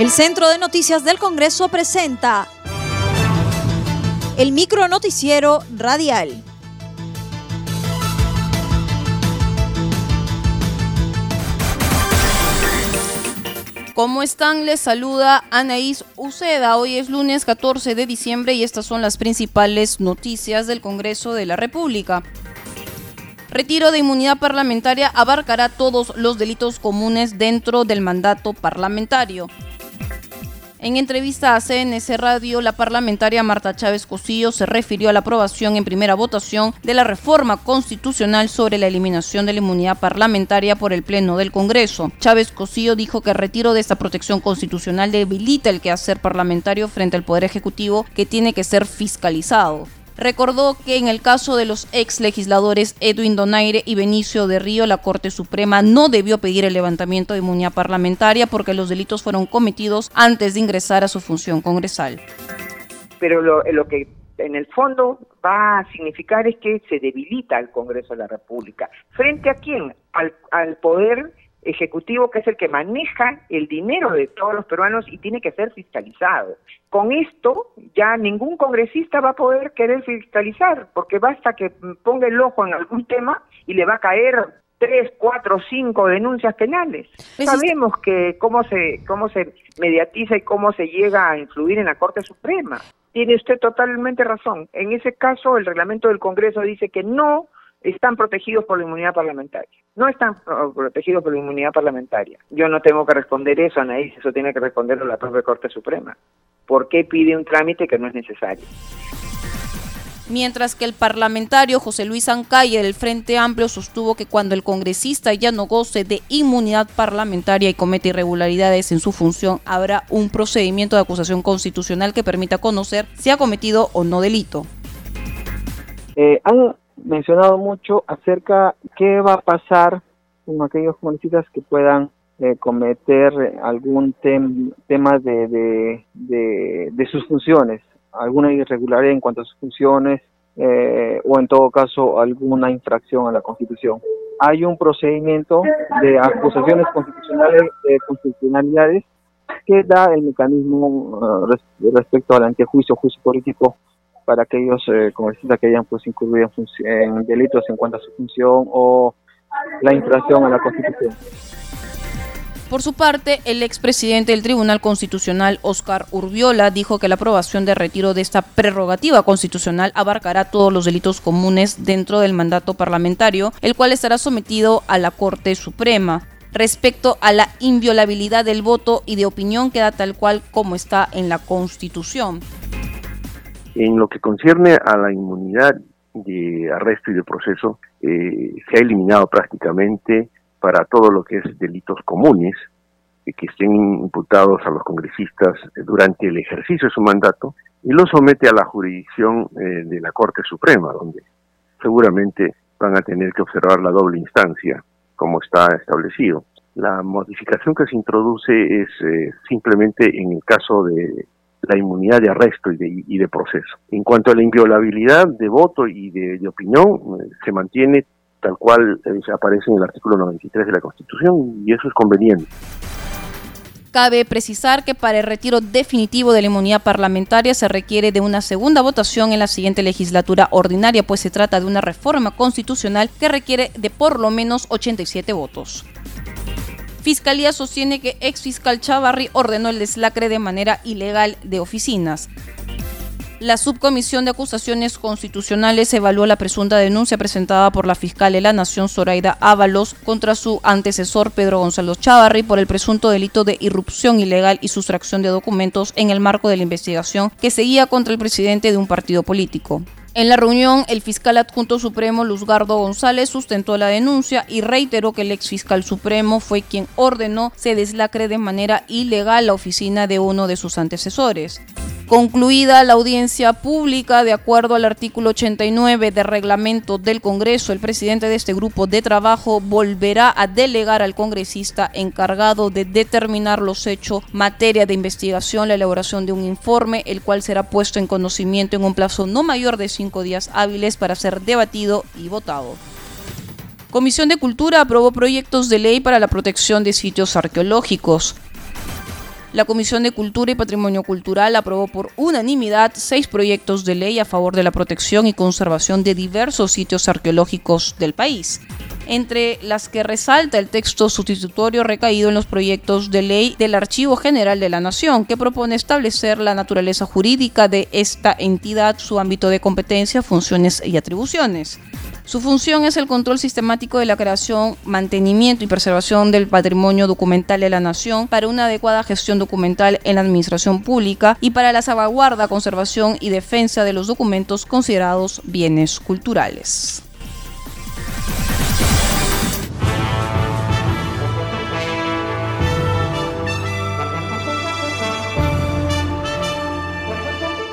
El Centro de Noticias del Congreso presenta el micro noticiero radial. ¿Cómo están? Les saluda Anaís Uceda. Hoy es lunes 14 de diciembre y estas son las principales noticias del Congreso de la República. Retiro de inmunidad parlamentaria abarcará todos los delitos comunes dentro del mandato parlamentario. En entrevista a CNC Radio, la parlamentaria Marta Chávez Cosillo se refirió a la aprobación en primera votación de la reforma constitucional sobre la eliminación de la inmunidad parlamentaria por el Pleno del Congreso. Chávez Cosillo dijo que el retiro de esta protección constitucional debilita el quehacer parlamentario frente al Poder Ejecutivo que tiene que ser fiscalizado recordó que en el caso de los ex legisladores Edwin Donaire y Benicio de Río, la Corte Suprema no debió pedir el levantamiento de inmunidad parlamentaria porque los delitos fueron cometidos antes de ingresar a su función congresal. Pero lo, lo que en el fondo va a significar es que se debilita el Congreso de la República. ¿Frente a quién? Al, al poder ejecutivo que es el que maneja el dinero de todos los peruanos y tiene que ser fiscalizado. Con esto ya ningún congresista va a poder querer fiscalizar, porque basta que ponga el ojo en algún tema y le va a caer tres, cuatro, cinco denuncias penales. Sabemos que cómo se cómo se mediatiza y cómo se llega a influir en la Corte Suprema. Tiene usted totalmente razón. En ese caso, el reglamento del Congreso dice que no están protegidos por la inmunidad parlamentaria. No están protegidos por la inmunidad parlamentaria. Yo no tengo que responder eso, Anaís, eso tiene que responderlo la propia Corte Suprema. ¿Por qué pide un trámite que no es necesario? Mientras que el parlamentario José Luis Ancalle del Frente Amplio sostuvo que cuando el congresista ya no goce de inmunidad parlamentaria y comete irregularidades en su función, habrá un procedimiento de acusación constitucional que permita conocer si ha cometido o no delito. Eh, mencionado mucho acerca qué va a pasar con aquellos congresistas que puedan eh, cometer algún tema de, de, sus funciones, alguna irregularidad en cuanto a sus funciones eh, o en todo caso alguna infracción a la Constitución. Hay un procedimiento de acusaciones constitucionales de constitucionalidades que da el mecanismo uh, respecto al antejuicio, juicio político para aquellos eh, que hayan pues incurrido en, delitos en cuanto a su función o la infracción a la Constitución. Por su parte, el expresidente del Tribunal Constitucional, Oscar Urbiola, dijo que la aprobación de retiro de esta prerrogativa constitucional abarcará todos los delitos comunes dentro del mandato parlamentario, el cual estará sometido a la Corte Suprema. Respecto a la inviolabilidad del voto y de opinión queda tal cual como está en la Constitución. En lo que concierne a la inmunidad de arresto y de proceso, eh, se ha eliminado prácticamente para todo lo que es delitos comunes eh, que estén imputados a los congresistas durante el ejercicio de su mandato y lo somete a la jurisdicción eh, de la Corte Suprema, donde seguramente van a tener que observar la doble instancia, como está establecido. La modificación que se introduce es simplemente en el caso de la inmunidad de arresto y de, proceso. En cuanto a la inviolabilidad de voto y de, opinión, eh, se mantiene tal cual eh, aparece en el artículo 93 de la Constitución y eso es conveniente. Cabe precisar que para el retiro definitivo de la inmunidad parlamentaria se requiere de una segunda votación en la siguiente legislatura ordinaria, pues se trata de una reforma constitucional que requiere de por lo menos 87 votos. Fiscalía sostiene que ex fiscal Chavarri ordenó el deslacre de manera ilegal de oficinas. La subcomisión de acusaciones constitucionales evaluó la presunta denuncia presentada por la fiscal de la Nación Zoraida Ábalos contra su antecesor Pedro Gonzalo Chavarri por el presunto delito de irrupción ilegal y sustracción de documentos en el marco de la investigación que seguía contra el presidente de un partido político. En la reunión, el fiscal adjunto supremo Luzgardo González sustentó la denuncia y reiteró que el ex fiscal supremo fue quien ordenó se deslacre de manera ilegal la oficina de uno de sus antecesores. Concluida la audiencia pública, de acuerdo al artículo 89 del reglamento del Congreso, el presidente de este grupo de trabajo volverá a delegar al congresista encargado de determinar los hechos, materia de investigación, la elaboración de un informe, el cual será puesto en conocimiento en un plazo no mayor de cinco días hábiles para ser debatido y votado. Comisión de Cultura aprobó proyectos de ley para la protección de sitios arqueológicos. La Comisión de Cultura y Patrimonio Cultural aprobó por unanimidad seis proyectos de ley a favor de la protección y conservación de diversos sitios arqueológicos del país entre las que resalta el texto sustitutorio recaído en los proyectos de ley del Archivo General de la Nación, que propone establecer la naturaleza jurídica de esta entidad, su ámbito de competencia, funciones y atribuciones. Su función es el control sistemático de la creación, mantenimiento y preservación del patrimonio documental de la nación para una adecuada gestión documental en la administración pública y para la salvaguarda, conservación y defensa de los documentos considerados bienes culturales.